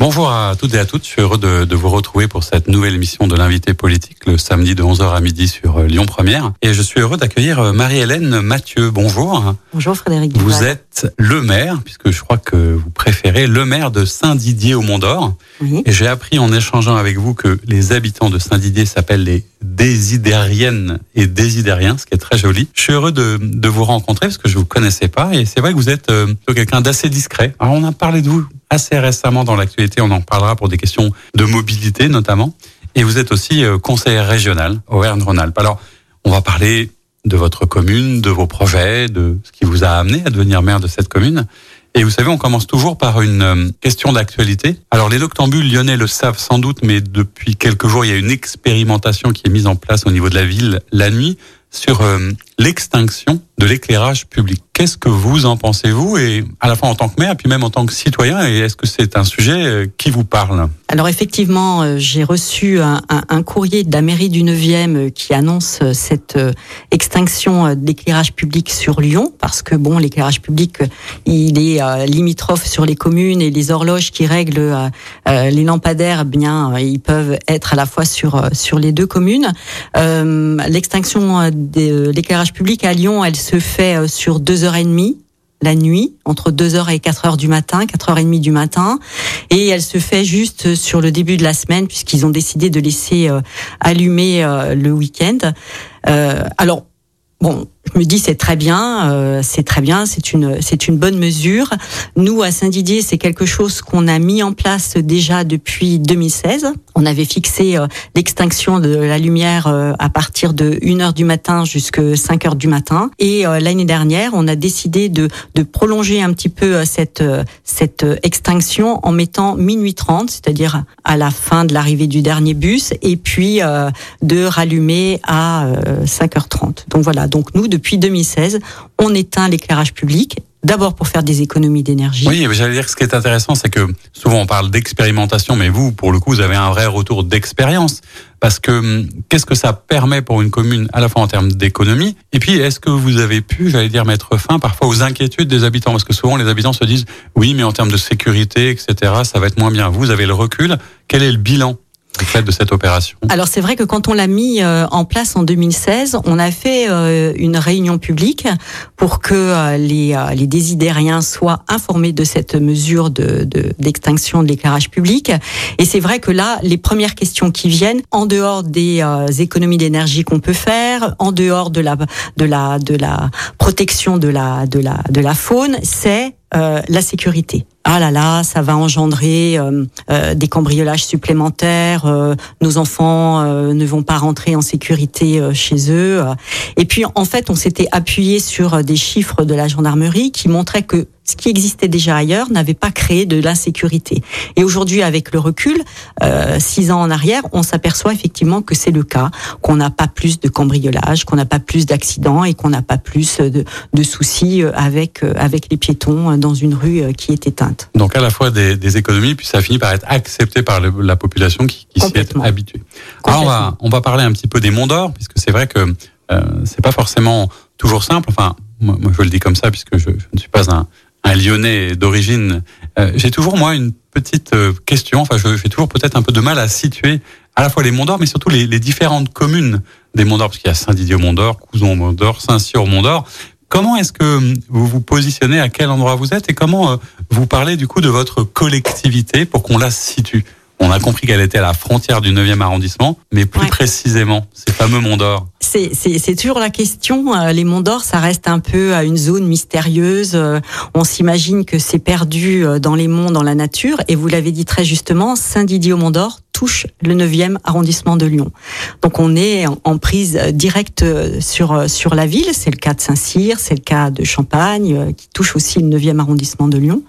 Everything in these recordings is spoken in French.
Bonjour à toutes et à toutes, je suis heureux de, de vous retrouver pour cette nouvelle émission de l'invité politique le samedi de 11h à midi sur euh, Lyon Première. Et je suis heureux d'accueillir euh, Marie-Hélène Mathieu. Bonjour. Bonjour Frédéric. Vous Duval. êtes le maire, puisque je crois que vous préférez le maire de Saint-Didier au Mont-d'Or. Oui. Et j'ai appris en échangeant avec vous que les habitants de Saint-Didier s'appellent les Désidériennes et Désidériens, ce qui est très joli. Je suis heureux de, de vous rencontrer parce que je vous connaissais pas et c'est vrai que vous êtes euh, quelqu'un d'assez discret. Alors on a parlé de vous assez récemment dans l'actualité, on en parlera pour des questions de mobilité notamment. Et vous êtes aussi euh, conseillère régionale Auvergne-Rhône-Alpes. Alors on va parler de votre commune, de vos projets, de ce qui vous a amené à devenir maire de cette commune. Et vous savez, on commence toujours par une euh, question d'actualité. Alors les noctambules lyonnais le savent sans doute, mais depuis quelques jours, il y a une expérimentation qui est mise en place au niveau de la ville la nuit sur euh, l'extinction de l'éclairage public. Qu'est-ce que vous en pensez, vous, et à la fois en tant que maire, puis même en tant que citoyen, et est-ce que c'est un sujet euh, qui vous parle? Alors effectivement, euh, j'ai reçu un, courrier de la mairie du 9e euh, qui annonce euh, cette extinction d'éclairage public sur Lyon, parce que bon, l'éclairage public, il est limitrophe sur les communes et les horloges qui règlent les lampadaires, eh bien, ils peuvent être à la fois sur sur les deux communes. L'extinction de l'éclairage public à Lyon, elle se fait sur deux heures et demie la nuit, entre 2h et 4h du matin, 4h30 du matin. Et elle se fait juste sur le début de la semaine, puisqu'ils ont décidé de laisser euh, allumer euh, le week-end. Euh, alors, bon, je me dis c'est très bien, euh, c'est très bien, c'est une c'est une bonne mesure. Nous à Saint-Didier, c'est quelque chose qu'on a mis en place déjà depuis 2016. On avait fixé euh, l'extinction de la lumière euh, à partir de 1 heure du matin jusqu'à 5 heures du matin. Et euh, l'année dernière, on a décidé de de prolonger un petit peu cette cette extinction en mettant minuit 30, c'est-à-dire à la fin de l'arrivée du dernier bus, et puis de rallumer à euh, 5h30. Donc voilà, donc nous, depuis 2016, on éteint l'éclairage public, d'abord pour faire des économies d'énergie. Oui, j'allais dire que ce qui est intéressant, c'est que souvent on parle d'expérimentation, mais vous, pour le coup, vous avez un vrai retour d'expérience. Parce que hum, qu'est-ce que ça permet pour une commune, à la fois en termes d'économie, et puis est-ce que vous avez pu, j'allais dire, mettre fin parfois aux inquiétudes des habitants? Parce que souvent les habitants se disent, oui, mais en termes de sécurité, etc., ça va être moins bien. Vous avez le recul. Quel est le bilan? De Alors c'est vrai que quand on l'a mis euh, en place en 2016, on a fait euh, une réunion publique pour que euh, les, les désidériens soient informés de cette mesure de de- d'extinction de, l'éclairage public. Et c'est vrai que là, les premières questions qui viennent, en dehors des économies d'énergie qu'on peut faire, en dehors de la de la de la protection de la de la de la faune, c'est euh, la sécurité. Ah là là, ça va engendrer euh, euh, des cambriolages supplémentaires. euh, nos enfants euh, ne vont pas rentrer en sécurité euh, chez eux. Et puis, en fait, on s'était appuyé sur euh, des chiffres de la gendarmerie qui montraient que ce qui existait déjà ailleurs n'avait pas créé de l'insécurité. Et aujourd'hui, avec le recul, euh, six ans en arrière, on s'aperçoit effectivement que c'est le cas, qu'on n'a pas plus de cambriolage, qu'on n'a pas plus d'accidents et qu'on n'a pas plus de, de soucis euh, avec euh, avec les piétons euh, dans une rue qui est éteinte. Donc à la fois des, des économies, puis ça finit par être accepté par le- la population qui, qui s'y est habituée. Alors on va, on va parler un petit peu des Monts d'Or, puisque c'est vrai que euh, c'est pas forcément toujours simple. Enfin, moi, moi, je le dis comme ça, puisque je, je ne suis pas un, un Lyonnais d'origine. Euh, j'ai toujours moi une petite euh, question. Enfin, je- j'ai toujours peut-être un peu de mal à situer à la fois les Monts d'Or, mais surtout les, les différentes communes des Monts d'Or, parce qu'il y a Saint-Didier au Mont d'Or, Couson au Mont d'Or, Saint-Cyr au Mont d'Or. Comment est-ce que vous vous positionnez, à quel endroit vous êtes et comment euh, vous parlez du coup de votre collectivité pour qu'on la situe? On a compris qu'elle était à la frontière du 9e arrondissement, mais plus Ouais. précisément, ces fameux Monts d'Or. C'est, toujours la question. euh, Les Monts d'Or, ça reste un peu à une zone mystérieuse. euh, On s'imagine que c'est perdu euh, dans les monts, dans la nature. Et vous l'avez dit très justement, Saint-Didier-au-Mont d'Or touche le 9e arrondissement de Lyon. Donc on est en, prise euh, directe euh, sur euh, sur la ville. C'est le cas de Saint-Cyr, c'est le cas de Champagne, qui touche aussi le 9e arrondissement de Lyon.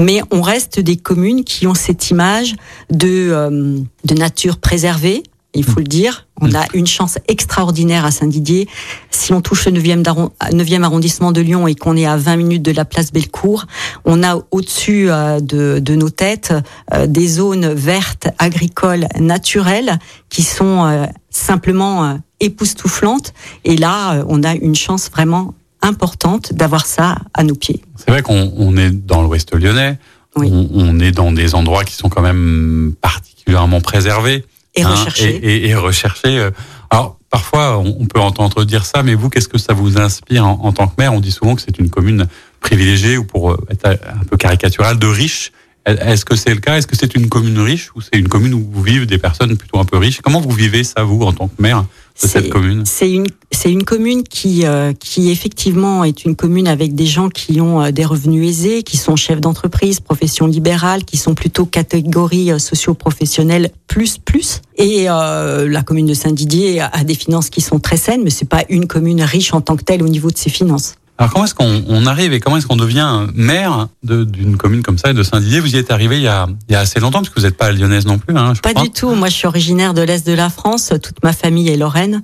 Mais on reste des communes qui ont cette image de, de nature préservée, il faut le dire. On a une chance extraordinaire à Saint-Didier. Si on touche le 9e, d'arron- 9e arrondissement de Lyon et qu'on est à 20 minutes de la place Bellecour, on a au-dessus euh, de, de nos têtes euh, des zones vertes, agricoles, naturelles, qui sont euh, simplement époustouflantes. Et là, on a une chance vraiment importante d'avoir ça à nos pieds. C'est vrai qu'on on est dans l'ouest lyonnais, Oui. on, on est dans des endroits qui sont quand même particulièrement préservés. Et hein, rechercher. Et, et- et recherchés. euh. Alors, parfois, on, peut entendre dire ça, mais vous, qu'est-ce que ça vous inspire en, en tant que maire? On dit souvent que c'est une commune privilégiée, ou pour euh, être un peu caricatural, de riches. Est-ce que c'est le cas? Est-ce que c'est une commune riche ou c'est une commune où vivent des personnes plutôt un peu riches? Comment vous vivez ça, vous, en tant que maire? De cette C'est- commune C'est une c'est une commune qui euh, qui effectivement est une commune avec des gens qui ont euh, des revenus aisés, qui sont chefs d'entreprise, profession libérale, qui sont plutôt catégorie euh, socio-professionnelle plus plus. Et euh, la commune de Saint-Didier a des finances qui sont très saines, mais c'est pas une commune riche en tant que telle au niveau de ses finances. Alors comment est-ce qu'on on arrive et comment est-ce qu'on devient maire de- d'une commune comme ça, de Saint-Didier Vous y êtes arrivé il y a, il y a assez longtemps, parce que vous n'êtes pas lyonnaise non plus, hein, je Pas crois. du tout. Moi, je suis originaire de l'est de la France. Toute ma famille est lorraine,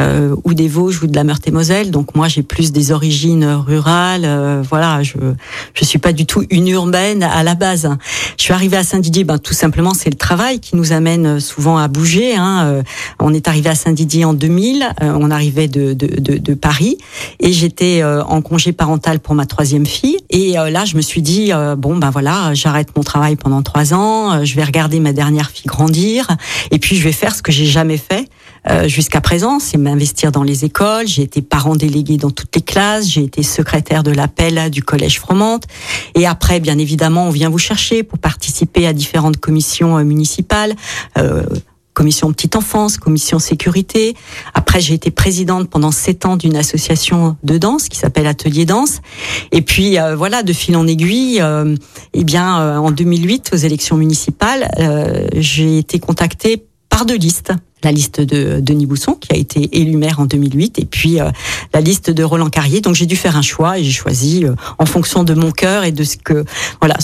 euh, ou des Vosges, ou de la Meurthe-et-Moselle. Donc moi, j'ai plus des origines rurales. euh, voilà, je je suis pas du tout une urbaine à la base. Je suis arrivée à Saint-Didier. Ben tout simplement, c'est le travail qui nous amène souvent à bouger. Hein. Euh, On est arrivé à Saint-Didier en 2000. euh, on arrivait de de, de, de Paris et j'étais euh, en congé parental pour ma troisième fille. Et là, je me suis dit bon ben voilà, j'arrête mon travail pendant trois ans. je vais regarder ma dernière fille grandir et puis je vais faire ce que j'ai jamais fait euh, jusqu'à présent, c'est m'investir dans les écoles. J'ai été parent délégué dans toutes les classes. J'ai été secrétaire de l'appel du collège Fromente. Et après, bien évidemment, on vient vous chercher pour participer à différentes commissions euh, municipales. Euh, Commission petite enfance, commission sécurité. Après, j'ai été présidente pendant sept ans d'une association de danse qui s'appelle Atelier Danse. Et puis euh, voilà, de fil en aiguille, euh, eh bien, euh, en 2008, aux élections municipales, euh, j'ai été contactée par deux listes. La liste de Denis Bousson, qui a été élu maire en 2008, et puis euh, la liste de Roland Carrier. Donc j'ai dû faire un choix et j'ai choisi euh, en fonction de mon cœur et de ce que voilà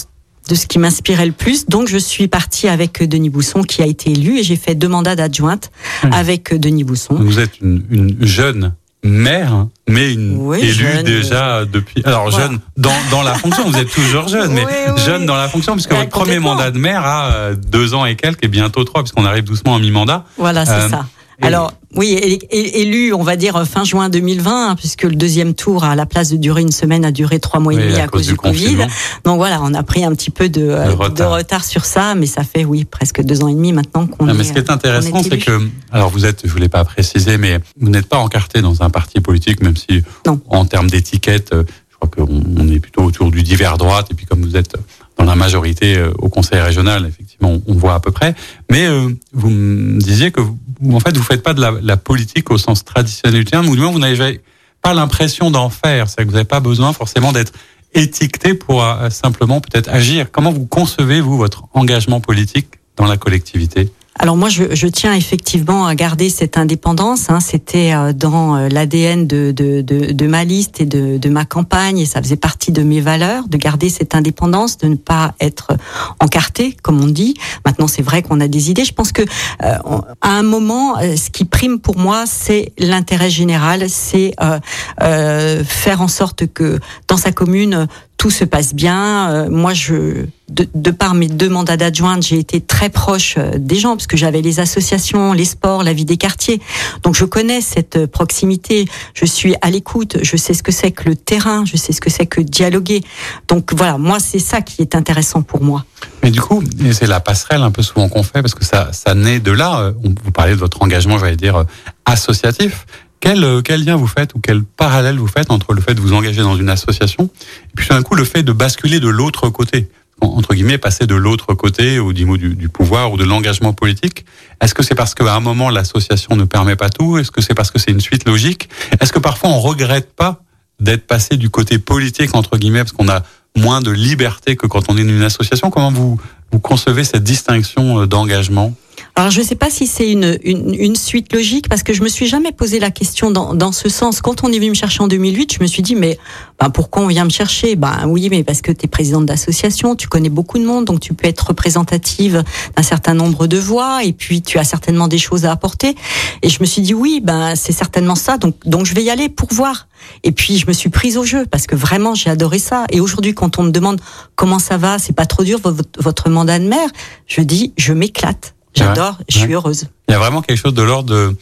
de ce qui m'inspirait le plus. Donc je suis partie avec Denis Bousson qui a été élu et j'ai fait deux mandats d'adjointe Oui. avec Denis Bousson. Vous êtes une, une jeune mère, mais une Oui, élue jeune, déjà depuis. Alors Voilà. jeune dans, dans la fonction, vous êtes toujours jeune, mais Oui, oui. jeune dans la fonction, puisque Ouais, votre premier mandat de maire a euh, deux ans et quelques, et bientôt trois, puisqu'on arrive doucement à mi-mandat. Voilà, c'est Euh, ça. Alors oui, élu, on va dire fin juin 2020, hein, puisque le deuxième tour, à la place de durer une semaine, a duré trois mois et Oui, demi à, cause du Covid. Donc voilà, on a pris un petit peu de, euh, de retard. retard. sur ça, mais ça fait oui presque deux ans et demi maintenant qu'on Ah, est. mais ce qui est intéressant, on est c'est que, alors vous êtes, je voulais pas préciser, mais vous n'êtes pas encarté dans un parti politique, même si, Non. en termes d'étiquette, euh, je crois qu'on on est plutôt autour du divers droite, et puis comme vous êtes dans la majorité euh, au conseil régional, effectivement, on, on voit à peu près. Mais euh, vous me disiez que, vous, en fait, vous faites pas de la, la politique au sens traditionnel du terme, ou du moins vous n'avez pas l'impression d'en faire, c'est que vous n'avez pas besoin forcément d'être étiqueté pour euh, simplement peut-être agir. Comment vous concevez, vous, votre engagement politique dans la collectivité? Alors moi, je, je tiens effectivement à garder cette indépendance. Hein. C'était euh, dans euh, l'ADN de, de, de, de ma liste et de, de ma campagne, et ça faisait partie de mes valeurs, de garder cette indépendance, de ne pas être encarté, comme on dit. Maintenant, c'est vrai qu'on a des idées. Je pense que euh, à un moment, euh, ce qui prime pour moi, c'est l'intérêt général, c'est euh, euh, faire en sorte que dans sa commune tout se passe bien. Euh, moi, je, de, de par mes deux mandats d'adjointe, j'ai été très proche euh, des gens parce que j'avais les associations, les sports, la vie des quartiers. Donc, je connais cette euh, proximité. Je suis à l'écoute. Je sais ce que c'est que le terrain. Je sais ce que c'est que dialoguer. Donc, voilà. Moi, c'est ça qui est intéressant pour moi. Mais du coup, c'est la passerelle un peu souvent qu'on fait parce que ça, ça naît de là. euh, vous parlez de votre engagement, j'allais dire, associatif. Quel, euh, quel lien vous faites ou quel parallèle vous faites entre le fait de vous engager dans une association et puis tout d'un coup le fait de basculer de l'autre côté En- entre guillemets passer de l'autre côté niveau du, du pouvoir ou de l'engagement politique? Est-ce que c'est parce qu'à un moment l'association ne permet pas tout? Est-ce que c'est parce que c'est une suite logique? Est-ce que parfois on regrette pas d'être passé du côté politique entre guillemets parce qu'on a moins de liberté que quand on est dans une association? Comment vous vous concevez cette distinction euh, d'engagement? Alors je ne sais pas si c'est une, une, une, suite logique parce que je me suis jamais posé la question dans, dans ce sens. Quand on est venu me chercher en 2008, je me suis dit mais ben, pourquoi on vient me chercher? Ben oui, mais parce que tu es présidente d'association, tu connais beaucoup de monde, donc tu peux être représentative d'un certain nombre de voix et puis tu as certainement des choses à apporter. Et je me suis dit oui, ben c'est certainement ça, donc donc je vais y aller pour voir. Et puis je me suis prise au jeu parce que vraiment j'ai adoré ça. Et aujourd'hui, quand on me demande comment ça va, c'est pas trop dur votre, votre mandat de maire, je dis je m'éclate. J'adore, je suis heureuse. Il y a vraiment quelque chose de l'ordre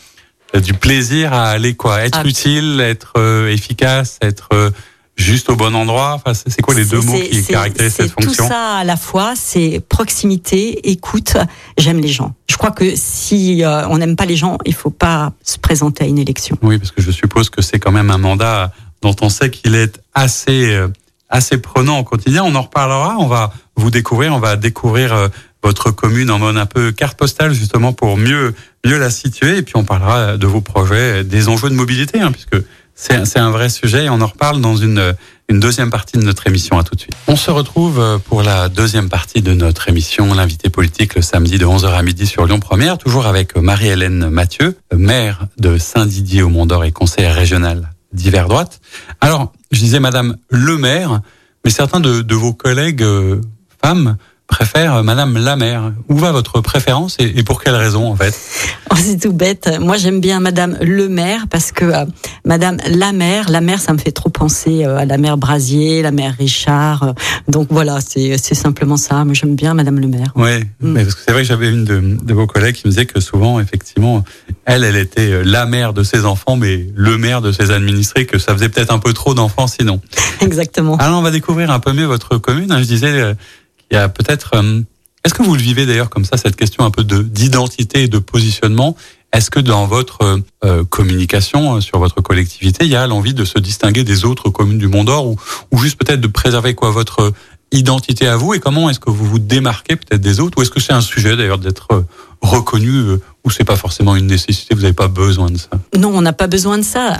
du plaisir à aller quoi, être ah. utile, être euh, efficace, être euh, juste au bon endroit. Enfin, c'est quoi les deux mots qui caractérisent cette fonction Tout ça à la fois, c'est proximité, écoute. J'aime les gens. Je crois que si euh, on n'aime pas les gens, il faut pas se présenter à une élection. Oui, parce que je suppose que c'est quand même un mandat dont on sait qu'il est assez assez prenant au quotidien. On en reparlera. On va vous découvrir. On va découvrir votre commune en mode un peu carte postale justement pour mieux mieux la situer et puis on parlera de vos projets, des enjeux de mobilité hein, puisque c'est un vrai sujet et on en reparle dans une une deuxième partie de notre émission. À tout de suite. On se retrouve pour la deuxième partie de notre émission, l'invité politique, le samedi de 11h à midi sur Lyon Première, toujours avec Marie-Hélène Mathieu, maire de Saint-Didier au Mont-d'Or et conseillère régionale d'hiver droite. Alors, je disais Madame le maire, mais certains de, de vos collègues euh, femmes préfère euh, Madame la maire. Où va votre préférence et, pour quelle raison en fait oh, C'est tout bête. Moi j'aime bien Madame le maire parce que euh, Madame la maire, la maire ça me fait trop penser euh, à la mère Brasier, la mère Richard. donc voilà, c'est simplement ça. Moi j'aime bien Madame le maire. Oui, mm. parce que c'est vrai que j'avais une de, de, vos collègues qui me disait que souvent effectivement elle, elle était la mère de ses enfants, mais le maire de ses administrés, que ça faisait peut-être un peu trop d'enfants sinon. Exactement. Alors on va découvrir un peu mieux votre commune. Hein. Je disais il y a peut-être. Euh, est-ce que vous le vivez d'ailleurs comme ça, cette question un peu de d'identité et de positionnement? Est-ce que dans votre euh, euh, communication sur votre collectivité, il y a l'envie de se distinguer des autres communes du Mont-d'Or ou, ou juste peut-être de préserver quoi votre identité à vous? Et comment est-ce que vous vous démarquez peut-être des autres? Ou est-ce que c'est un sujet d'ailleurs d'être reconnu ou c'est pas forcément une nécessité, vous n'avez pas besoin de ça? Non, on n'a pas besoin de ça.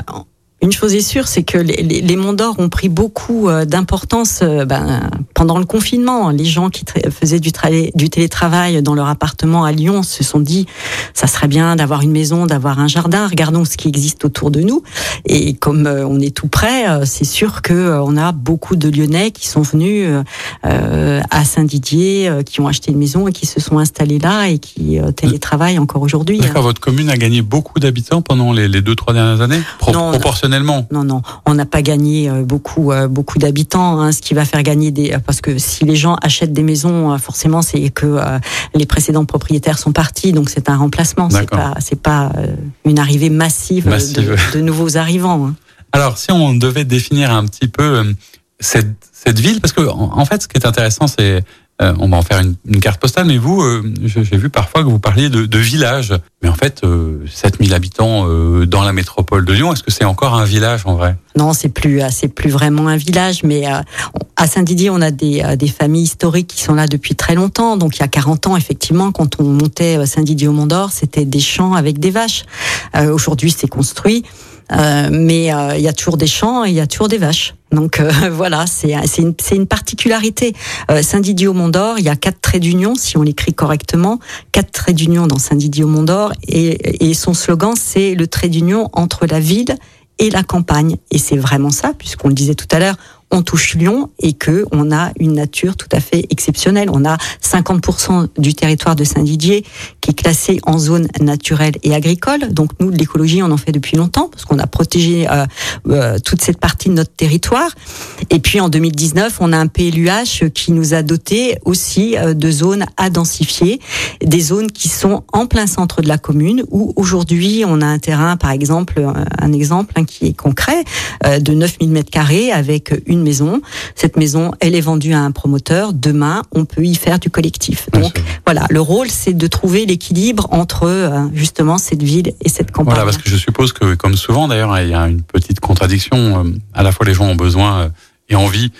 Une chose est sûre, c'est que les, les, les Monts d'Or ont pris beaucoup euh, d'importance euh, ben, pendant le confinement. Les gens qui faisaient du, du, télétravail dans leur appartement à Lyon se sont dit ça serait bien d'avoir une maison, d'avoir un jardin. Regardons ce qui existe autour de nous. Et comme euh, on est tout près, c'est sûr que on a beaucoup de Lyonnais qui sont venus à Saint-Didier, qui ont acheté une maison et qui se sont installés là et qui télétravaillent encore aujourd'hui. D'accord, votre commune a gagné beaucoup d'habitants pendant les, les, deux trois dernières années, non, non, on n'a pas gagné euh, beaucoup, euh, beaucoup d'habitants. Hein, ce qui va faire gagner des, euh, parce que si les gens achètent des maisons, forcément, c'est que les précédents propriétaires sont partis, donc c'est un remplacement. C'est pas, c'est pas une arrivée massive, De, nouveaux arrivants. Hein. Alors, si on devait définir un petit peu cette, cette ville, parce que en fait, ce qui est intéressant, c'est euh, on va en faire une, carte postale, mais vous, euh, j'ai vu parfois que vous parliez de, village. Mais en fait, euh, 7000 habitants euh, dans la métropole de Lyon, est-ce que c'est encore un village en vrai? Non, c'est plus, c'est plus vraiment un village, mais à Saint-Didier, on a des, des familles historiques qui sont là depuis très longtemps. Donc il y a 40 ans, effectivement, quand on montait Saint-Didier au Mont d'Or, c'était des champs avec des vaches. Aujourd'hui, c'est construit. Euh, mais euh, il y a toujours des champs et il y a toujours des vaches. Donc euh, voilà, c'est une, une, particularité. Saint-Didier au Mont-d'Or, il y a quatre traits d'union, si on l'écrit correctement, quatre traits d'union dans Saint-Didier au Mont-d'Or, et, et son slogan, c'est le trait d'union entre la ville et la campagne. Et c'est vraiment ça, puisqu'on le disait tout à l'heure, on touche Lyon et que on a une nature tout à fait exceptionnelle. On a 50% du territoire de Saint-Didier qui est classé en zone naturelle et agricole. Donc nous, l'écologie, on en fait depuis longtemps parce qu'on a protégé euh, euh, toute cette partie de notre territoire. Et puis en 2019, on a un PLUH qui nous a doté aussi euh, de zones à densifier, des zones qui sont en plein centre de la commune où aujourd'hui on a un terrain, par exemple, un exemple hein, qui est concret, de 9000 mètres carrés avec une maison. Cette maison, elle est vendue à un promoteur. Demain, on peut y faire du collectif. Donc voilà, le rôle, c'est de trouver l'équilibre entre euh, justement cette ville et cette campagne. Voilà, parce que je suppose que, comme souvent d'ailleurs, il y a une petite contradiction. Euh, à la fois, les gens ont besoin euh, et envie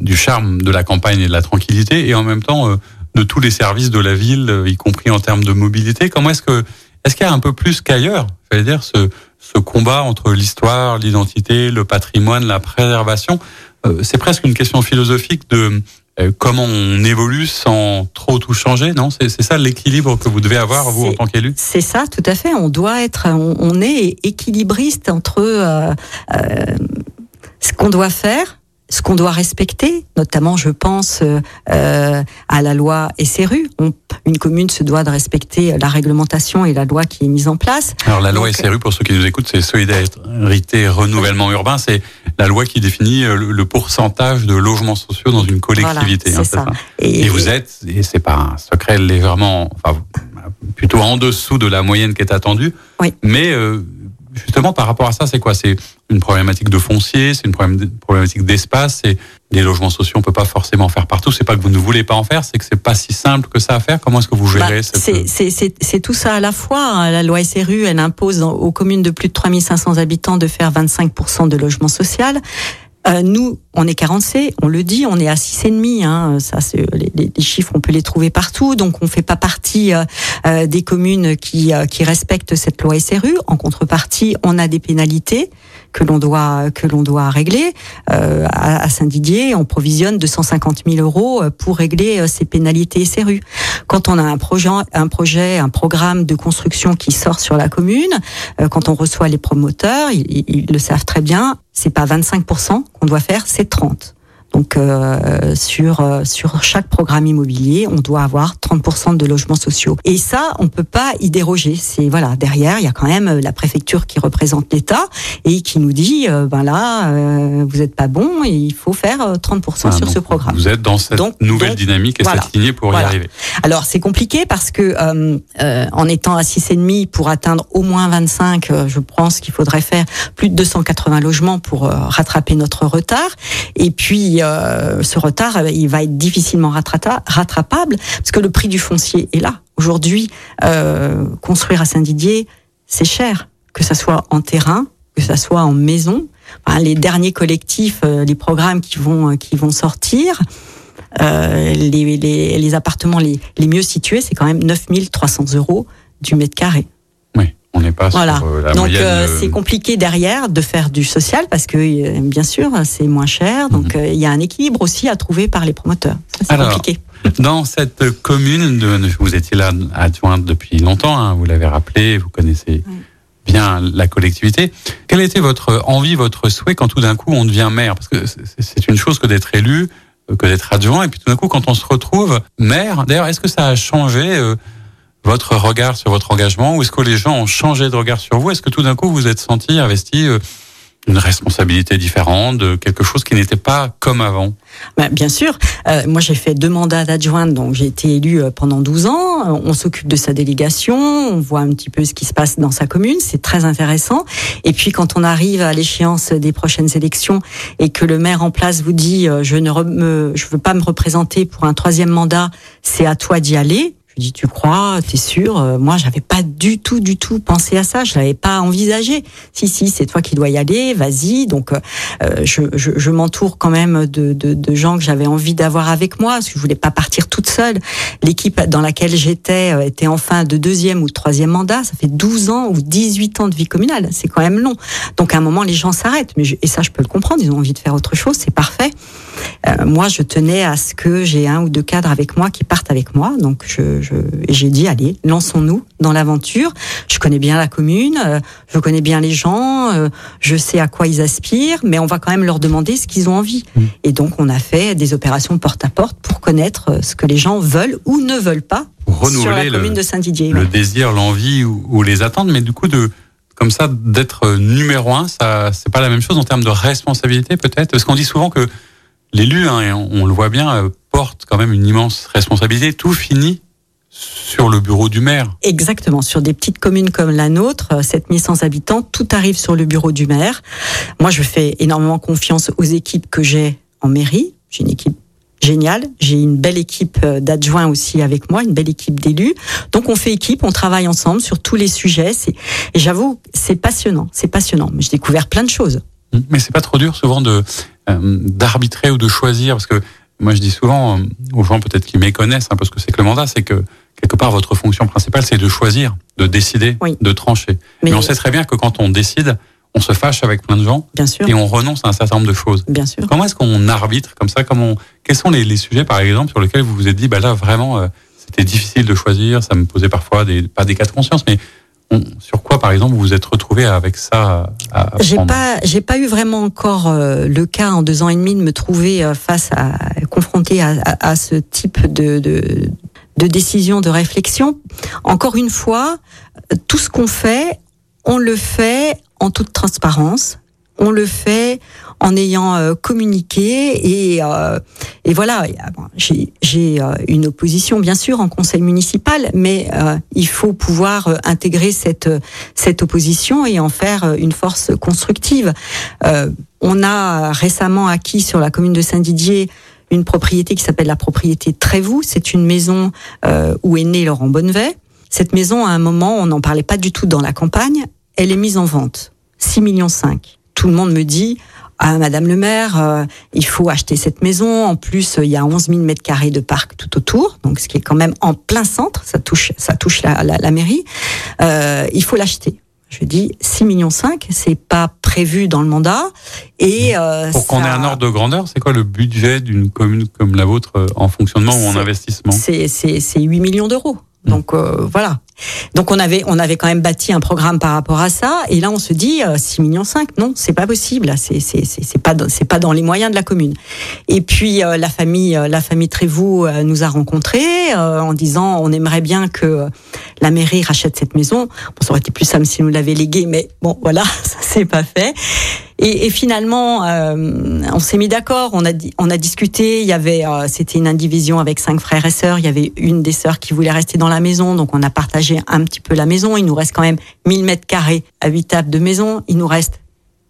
du charme de la campagne et de la tranquillité, et en même temps de tous les services de la ville, y compris en termes de mobilité. Comment est-ce que est-ce qu'il y a un peu plus qu'ailleurs, dire, ce, ce combat entre l'histoire, l'identité, le patrimoine, la préservation. Euh, c'est presque une question philosophique de euh, comment on évolue sans trop tout changer, non? C'est ça l'équilibre que vous devez avoir, vous, en tant qu'élu? C'est ça, tout à fait. On doit être, on, est équilibriste entre euh, euh, ce qu'on doit faire, ce qu'on doit respecter, notamment je pense euh, euh à la loi SRU. On, une commune se doit de respecter la réglementation et la loi qui est mise en place. Alors la loi SRU, pour ceux qui nous écoutent, c'est Solidarité Renouvellement Urbain, c'est la loi qui définit euh, le, pourcentage de logements sociaux dans une collectivité. Voilà, hein, ça. Et, et, vous êtes, et c'est pas un secret légèrement, enfin, plutôt en dessous de la moyenne qui est attendue, oui. mais euh, justement, par rapport à ça, c'est quoi? C'est une problématique de foncier, c'est une problématique d'espace, c'est des logements sociaux, on peut pas forcément faire partout. C'est pas que vous ne voulez pas en faire, c'est que c'est pas si simple que ça à faire. Comment est-ce que vous gérez bah, C'est tout ça à la fois. Hein. La loi SRU, elle impose aux communes de plus de 3500 habitants de faire 25% de logements sociaux. Euh, nous, on est carencé, on le dit, on est à 6,5. Hein, ça, les, les, chiffres, on peut les trouver partout. Donc, on fait pas partie euh, euh des communes qui, euh, qui respectent cette loi SRU. En contrepartie, on a des pénalités que l'on doit que l'on doit régler. Euh, à, Saint-Didier, on provisionne 250 000 euros pour régler ces pénalités SRU. Quand on a un projet, un projet, un programme de construction qui sort sur la commune, quand on reçoit les promoteurs, ils, ils le savent très bien, c'est pas 25% qu'on doit faire, c'est 30. Donc euh, sur euh, sur chaque programme immobilier, on doit avoir 30% de logements sociaux. Et ça, on peut pas y déroger. C'est voilà, derrière, il y a quand même euh, la préfecture qui représente l'État et qui nous dit ben là, vous êtes pas bon et il faut faire 30% sur ce programme. Vous êtes dans cette nouvelle dynamique et cette lignée pour y arriver. Alors c'est compliqué parce que en étant à 6,5 pour atteindre au moins 25, je pense qu'il faudrait faire plus de 280 logements pour rattraper notre retard. Et puis euh, ce retard, euh, il va être difficilement rattrapable parce que le prix du foncier est là. Aujourd'hui, euh, construire à Saint-Didier, c'est cher, que ça soit en terrain, que ça soit en maison. les derniers collectifs, les programmes qui vont qui vont sortir. les, les, appartements les, les mieux situés, c'est quand même 9300 euros du mètre carré. On n'est pas voilà. sur euh, la donc euh, c'est compliqué derrière de faire du social parce que euh, bien sûr c'est moins cher. Donc mhm. il y a un équilibre aussi à trouver par les promoteurs. C'est compliqué. Dans cette commune, de, vous étiez là adjointe depuis longtemps, hein, vous l'avez rappelé, vous connaissez bien la collectivité. Quelle était votre envie, votre souhait quand tout d'un coup on devient maire? Parce que c'est une chose que d'être élu, que d'être adjoint, et puis tout d'un coup quand on se retrouve maire, d'ailleurs est-ce que ça a changé votre regard sur votre engagement ou est-ce que les gens ont changé de regard sur vous? Est-ce que tout d'un coup vous êtes senti investi euh, une responsabilité différente, quelque chose qui n'était pas comme avant? Ben, Bien sûr. Euh, moi, j'ai fait deux mandats d'adjointe, donc j'ai été élue euh, pendant 12 ans. On s'occupe de sa délégation, on voit un petit peu ce qui se passe dans sa commune, c'est très intéressant. Et puis, quand on arrive à l'échéance des prochaines élections et que le maire en place vous dit je ne me, je veux pas me représenter pour un troisième mandat, c'est à toi d'y aller je dis, tu crois, t'es sûr? Euh, Moi, j'avais pas du tout, du tout pensé à ça. Je l'avais pas envisagé. Si, si, c'est toi qui dois y aller. Vas-y. Donc, euh, je, je, je m'entoure quand même de, de, gens que j'avais envie d'avoir avec moi, parce que je voulais pas partir toute seule. L'équipe dans laquelle j'étais euh, était en fin de deuxième ou de troisième mandat. Ça fait 12 ans ou 18 ans de vie communale. C'est quand même long. Donc, à un moment, les gens s'arrêtent. Mais et ça, je peux le comprendre. Ils ont envie de faire autre chose. C'est parfait. Euh, moi, je tenais à ce que j'ai un ou deux cadres avec moi qui partent avec moi. Donc, je, je j'ai dit, allez, lançons-nous dans l'aventure. Je connais bien la commune, euh, je connais bien les gens, euh, je sais à quoi ils aspirent, mais on va quand même leur demander ce qu'ils ont envie. Mmh. Et donc, on a fait des opérations porte à porte pour connaître ce que les gens veulent ou ne veulent pas renouveler sur la commune de Saint-Didier. Le désir, l'envie ou, ou les attentes, mais du coup de comme ça d'être numéro un, ça c'est pas la même chose en termes de responsabilité peut-être, parce qu'on dit souvent que l'élu, hein, on, le voit bien, euh, porte quand même une immense responsabilité. Tout finit sur le bureau du maire. Exactement. Sur des petites communes comme la nôtre, 7100 euh, habitants, tout arrive sur le bureau du maire. Moi, je fais énormément confiance aux équipes que j'ai en mairie. J'ai une équipe géniale. J'ai une belle équipe euh, d'adjoints aussi avec moi, une belle équipe d'élus. Donc on fait équipe, on travaille ensemble sur tous les sujets. Et j'avoue, c'est passionnant, c'est passionnant. J'ai découvert plein de choses. Mais c'est pas trop dur souvent de euh, d'arbitrer ou de choisir parce que moi je dis souvent aux gens peut-être qui méconnaissent hein, parce que c'est que le mandat c'est que quelque part votre fonction principale c'est de choisir, de décider, de trancher. Mais, on sait très bien que quand on décide, on se fâche avec plein de gens Bien sûr. et on renonce à un certain nombre de choses. Bien sûr. Comment est-ce qu'on arbitre comme ça? Comment Quels sont les, les, sujets, par exemple, sur lesquels vous vous êtes dit, bah là, vraiment, euh, c'était difficile de choisir, ça me posait parfois des, pas des cas de conscience, mais on, sur quoi, par exemple, vous vous êtes retrouvé avec ça J'ai pas, j'ai pas eu vraiment encore euh, le cas en deux ans et demi de me trouver euh, face à, confronté à, à, à, ce type de, de, de décision, de réflexion. Encore une fois, tout ce qu'on fait, on le fait en toute transparence. On le fait en ayant euh, communiqué et, euh, et voilà. J'ai euh, une opposition bien sûr en conseil municipal, mais euh, il faut pouvoir euh, intégrer cette cette opposition et en faire une force constructive. on a récemment acquis sur la commune de Saint-Didier une propriété qui s'appelle la propriété Trévoux. C'est une maison où est né Laurent Bonnevet. Cette maison, à un moment, on n'en parlait pas du tout dans la campagne. Elle est mise en vente. 6 millions 5. Tout le monde me dit, ah, Madame le maire, euh, il faut acheter cette maison. En plus, il y a 11 000 mètres carrés de parc tout autour, donc ce qui est quand même en plein centre. Ça touche, ça touche la, la, la mairie. Euh, il faut l'acheter. Je dis 6 millions 5, c'est pas prévu dans le mandat. Et euh, pour qu'on ait un ordre de grandeur, c'est quoi le budget d'une commune comme la vôtre euh, en fonctionnement ou en investissement? C'est 8 millions d'euros. Donc euh, voilà. Donc on avait on avait quand même bâti un programme par rapport à ça et là on se dit euh, 6 millions 5 non, c'est pas possible, c'est c'est c'est pas c'est pas dans les moyens de la commune. Et puis euh, la famille euh, la famille Trévoux euh, nous a rencontrés euh, en disant on aimerait bien que la mairie rachète cette maison. Bon, ça aurait été plus simple si nous l'avait léguée mais bon voilà, ça s'est pas fait. Et, finalement, euh, on s'est mis d'accord. On a on a discuté. Il y avait, euh, c'était une indivision avec cinq frères et sœurs. Il y avait une des sœurs qui voulait rester dans la maison, donc on a partagé un petit peu la maison. Il nous reste quand même 1000 mètres carrés habitables de maison. Il nous reste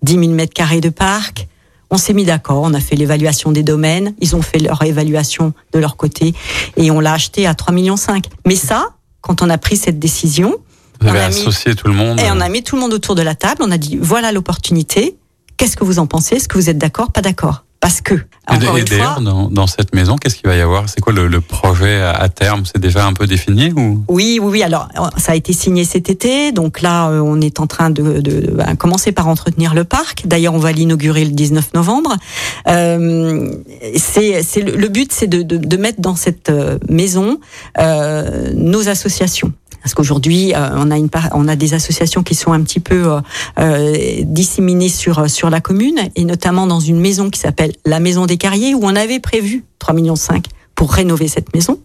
10 000 mètres carrés de parc. On s'est mis d'accord. On a fait l'évaluation des domaines. Ils ont fait leur évaluation de leur côté et on l'a acheté à 3 millions 5. Mais ça, quand on a pris cette décision, vous avez associé mis, tout le monde. Et on a mis tout le monde autour de la table. On a dit voilà l'opportunité Qu'est-ce que vous en pensez? Est-ce que vous êtes d'accord? Pas d'accord? Parce que. Et d'ailleurs, dans, dans, cette maison, qu'est-ce qu'il va y avoir? C'est quoi le, le, projet à terme? C'est déjà un peu défini ou? Oui, oui, oui. Alors, ça a été signé cet été, donc là, euh, on est en train de, de, de bah, commencer par entretenir le parc. D'ailleurs, on va l'inaugurer le 19 novembre. Euh, c'est, le, but, c'est de, mettre dans cette euh, maison euh, nos associations. Parce qu'aujourd'hui, euh, on a des associations qui sont un petit peu euh, euh, disséminées sur la commune et notamment dans une maison qui s'appelle la Maison des Carriers où on avait prévu 3 millions 5 pour rénover cette maison.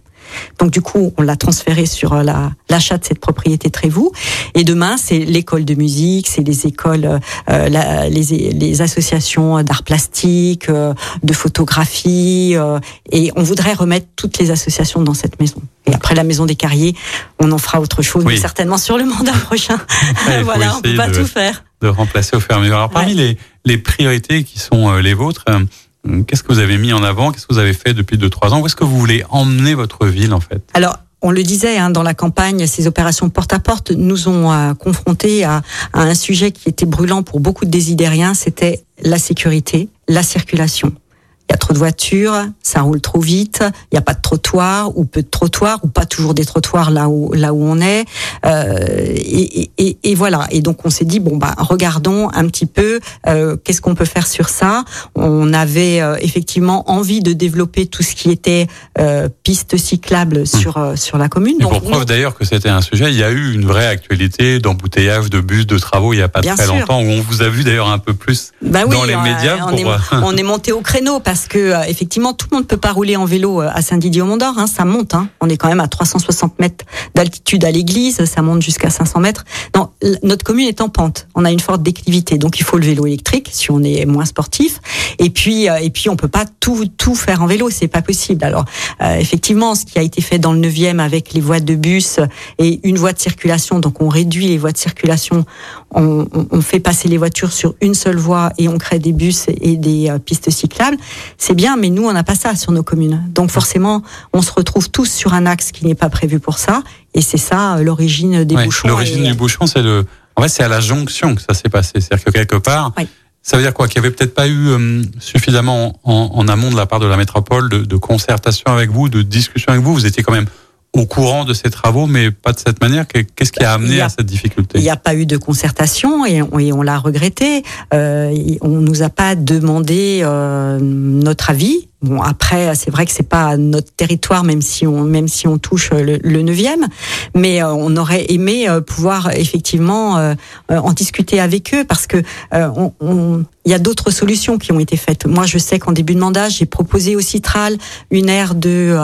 Donc du coup, on l'a transféré sur la l'achat de cette propriété Trévoux. Et demain, c'est l'école de musique, c'est les écoles, euh, la, les, les associations d'art plastique, euh, de photographie. Euh, et on voudrait remettre toutes les associations dans cette maison. Et après la maison des carriers, on en fera autre chose, oui. mais certainement sur le mandat prochain. Ouais, voilà, on peut pas de, tout faire. De remplacer au fur et à mesure. Alors parmi ouais. les, les priorités qui sont les vôtres. Qu'est-ce que vous avez mis en avant? Qu'est-ce que vous avez fait depuis 2-3 ans? Où est-ce que vous voulez emmener votre ville en fait? Alors, on le disait hein, dans la campagne, ces opérations porte-à-porte nous ont euh, confrontés à, à, un sujet qui était brûlant pour beaucoup de désidériens, c'était la sécurité, la circulation. Il y a trop de voitures, ça roule trop vite, il n'y a pas de trottoir ou peu de trottoirs ou pas toujours des trottoirs là où là où on est. Euh, et, et, et, voilà. Et donc on s'est dit bon bah regardons un petit peu euh, qu'est-ce qu'on peut faire sur ça. On avait euh, effectivement envie de développer tout ce qui était pistes cyclables sur mmh. sur la commune. Et donc, pour preuve d'ailleurs que c'était un sujet, il y a eu une vraie actualité d'embouteillage de bus, de travaux il n'y a pas très sûr. longtemps où on vous a vu d'ailleurs un peu plus bah dans les médias. On, pour... est, on est monté au créneau parce que euh, effectivement tout le monde peut pas rouler en vélo à Saint-Didier-au-Mont-d'Or, hein, ça monte. Hein. On est quand même à 360 mètres d'altitude à l'église, ça monte jusqu'à 500 mètres. Non, notre commune est en pente. On a une forte déclivité, donc il faut le vélo électrique si on est moins sportif. Et puis euh, et puis on peut pas tout tout faire en vélo, c'est pas possible. Alors euh, effectivement, ce qui a été fait dans le 9e avec les voies de bus et une voie de circulation, donc on réduit les voies de circulation, on, on, fait passer les voitures sur une seule voie et on crée des bus et des euh, pistes cyclables. C'est bien, mais nous on n'a pas ça sur nos communes. Donc forcément, on se retrouve tous sur un axe qui n'est pas prévu pour ça. Et c'est ça euh, l'origine des ouais, bouchons. L'origine et... du bouchon, c'est le. En fait, c'est à la jonction que ça s'est passé. C'est-à-dire que quelque part, ça veut dire quoi? Qu'il y avait peut-être pas eu euh, suffisamment en, en, amont de la part de la métropole de, de, concertation avec vous, de discussion avec vous. Vous étiez quand même au courant de ces travaux, mais pas de cette manière. Qu'est-ce qui a amené à cette difficulté? Il n'y a pas eu de concertation et on, on l'a regretté. Euh, on nous a pas demandé euh, notre avis. Bon, après, c'est vrai que c'est pas notre territoire, même si on, même si on touche le, neuvième, mais euh, on aurait aimé euh, pouvoir effectivement euh, en discuter avec eux parce que on, on, il y a d'autres solutions qui ont été faites. Moi, je sais qu'en début de mandat, j'ai proposé au Citral une aire de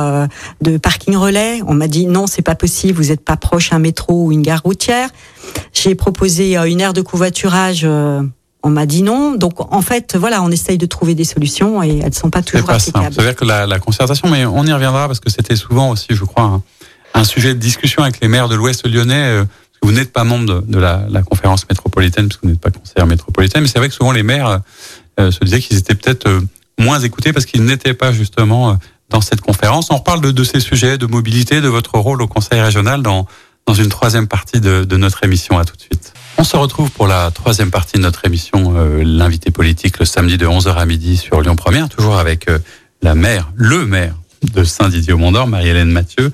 de parking relais. On m'a dit non, c'est pas possible. Vous n'êtes pas proche un métro ou une gare routière. J'ai proposé une aire de covoiturage on m'a dit non. Donc en fait, voilà, on essaye de trouver des solutions et elles ne sont pas toujours applicables. C'est-à-dire que la, concertation, mais on y reviendra parce que c'était souvent aussi, je crois, un, sujet de discussion avec les maires de l'Ouest lyonnais. Euh, vous n'êtes pas membre de, la, conférence métropolitaine, parce que vous n'êtes pas conseiller métropolitaine, mais c'est vrai que souvent les maires euh, se disaient qu'ils étaient peut-être euh, moins écoutés parce qu'ils n'étaient pas justement dans cette conférence. On reparle de, ces sujets de mobilité, de votre rôle au conseil régional dans, dans une troisième partie de, de notre émission. À tout de suite. On se retrouve pour la troisième partie de notre émission, euh, l'invité politique, le samedi de 11h à midi sur Lyon Première, toujours avec euh, la maire, le maire de Saint-Didier-au-Mont-d'Or, Marie-Hélène Mathieu,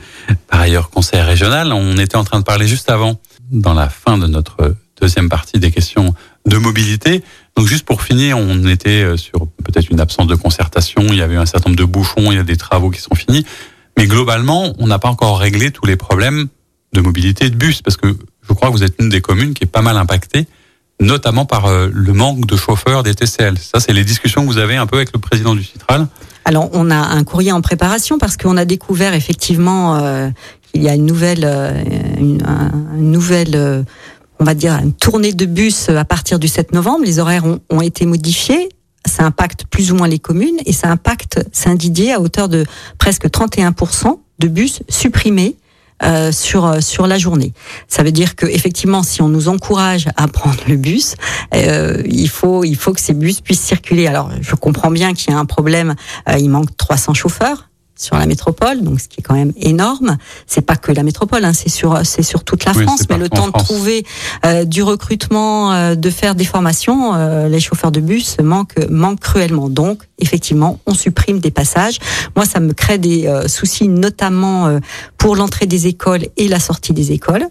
par ailleurs conseiller régional. On était en train de parler juste avant, dans la fin de notre deuxième partie des questions de mobilité. Donc juste pour finir, on était euh, sur peut-être une absence de concertation, il y avait un certain nombre de bouchons, il y a des travaux qui sont finis, mais globalement, on n'a pas encore réglé tous les problèmes de mobilité de bus, parce que je crois que vous êtes une des communes qui est pas mal impactée, notamment par euh, le manque de chauffeurs des TCL. Ça, c'est les discussions que vous avez un peu avec le président du Citral. Alors, on a un courrier en préparation parce qu'on a découvert effectivement euh, qu'il y a une nouvelle, euh, une, nouvelle, on va dire, une tournée de bus à partir du 7 novembre. Les horaires ont, ont été modifiés ça impacte plus ou moins les communes et ça impacte Saint-Didier à hauteur de presque 31% de bus supprimés euh, sur euh, sur la journée. Ça veut dire que effectivement, si on nous encourage à prendre le bus, euh, il faut il faut que ces bus puissent circuler. Alors, je comprends bien qu'il y a un problème. il manque 300 chauffeurs sur la métropole, donc ce qui est quand même énorme. C'est pas que la métropole, hein, c'est sur c'est sur toute la France. Mais le temps de trouver euh, du recrutement, euh, de faire des formations, euh, les chauffeurs de bus manquent manquent cruellement. Donc effectivement, on supprime des passages. Moi, ça me crée des soucis, notamment pour l'entrée des écoles et la sortie des écoles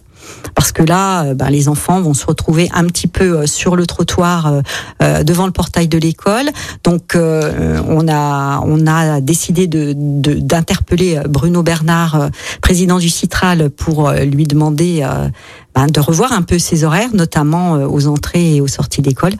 parce que là, euh, ben, les enfants vont se retrouver un petit peu euh, sur le trottoir euh, devant le portail de l'école. Donc, on a on a décidé de d'interpeller Bruno Bernard, président du Citral, pour lui demander ben, de revoir un peu ses horaires, notamment aux entrées et aux sorties d'école.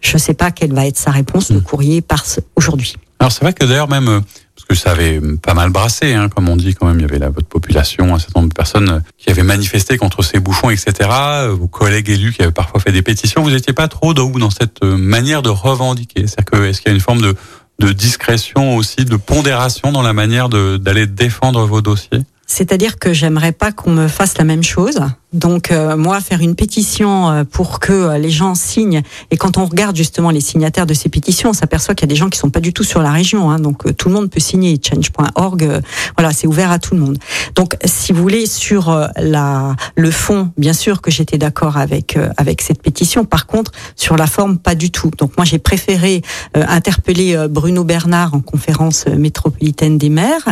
Je ne sais pas quelle va être sa réponse. Le hmm. courrier passe aujourd'hui. Alors c'est vrai que d'ailleurs même que ça avait pas mal brassé, hein, comme on dit quand même. Il y avait la votre population, un certain nombre de personnes qui avaient manifesté contre ces bouchons, etc. Vos collègues élus qui avaient parfois fait des pétitions. Vous n'étiez pas trop dans, dans cette manière de revendiquer. C'est-à-dire que est-ce qu'il y a une forme de, de discrétion aussi, de pondération dans la manière d'aller défendre vos dossiers? C'est-à-dire que j'aimerais pas qu'on me fasse la même chose. Donc euh, moi, faire une pétition euh, pour que euh, les gens signent, et quand on regarde justement les signataires de ces pétitions, on s'aperçoit qu'il y a des gens qui sont pas du tout sur la région, hein, donc tout le monde peut signer. Change.org, voilà, c'est ouvert à tout le monde. Donc si vous voulez sur la le fond, bien sûr que j'étais d'accord avec avec cette pétition. Par contre, sur la forme, pas du tout. Donc moi, j'ai préféré interpeller Bruno Bernard en conférence métropolitaine des maires,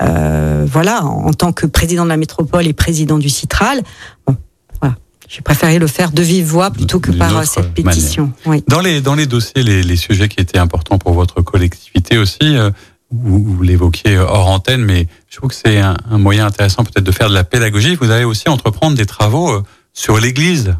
voilà, en tant que président de la métropole et président du Citral j'ai préféré le faire de vive voix plutôt que par cette pétition. Dans les dans les dossiers, les, les, sujets qui étaient importants pour votre collectivité aussi, euh, vous, vous l'évoquiez hors antenne, mais je trouve que c'est un, un, moyen intéressant peut-être de faire de la pédagogie. Vous allez aussi entreprendre des travaux euh, sur l'Église.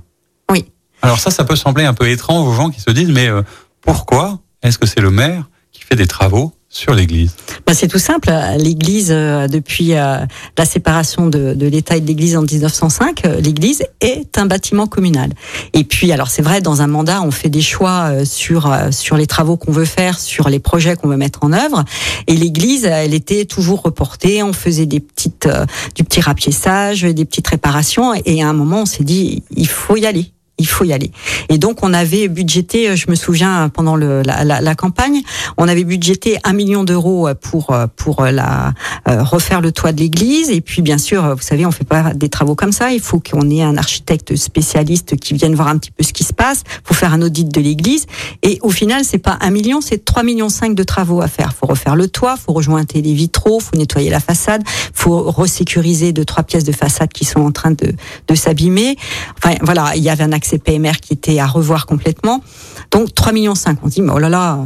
Oui. Alors ça, ça peut sembler un peu étrange aux gens qui se disent, mais euh, pourquoi est-ce que c'est le maire qui fait des travaux sur l'Église bah, C'est tout simple. L'Église, euh, depuis euh, la séparation de, de l'État et de l'Église en 1905, euh, l'Église est un bâtiment communal. Et puis, alors c'est vrai, dans un mandat, on fait des choix sur sur les travaux qu'on veut faire, sur les projets qu'on veut mettre en œuvre. Et l'Église, elle était toujours reportée. On faisait des petites, du petit rapiessage, des petites réparations. Et à un moment, on s'est dit, il faut y aller il faut y aller. Et donc on avait budgété, je me souviens pendant le, la, campagne, on avait budgété un million d'euros pour pour la refaire le toit de l'église. Et puis bien sûr, vous savez, on fait pas des travaux comme ça. Il faut qu'on ait un architecte spécialiste qui vienne voir un petit peu ce qui se passe. Faut faire un audit de l'église. Et au final, c'est pas un million, c'est 3 millions 5 de travaux à faire. Faut refaire le toit, faut rejointer les vitraux, faut nettoyer la façade, faut resécuriser deux trois pièces de façade qui sont en train de, de s'abîmer. Enfin voilà, il y avait un accès PMR qui était à revoir complètement. Donc 3 millions 5. On dit mais oh là là,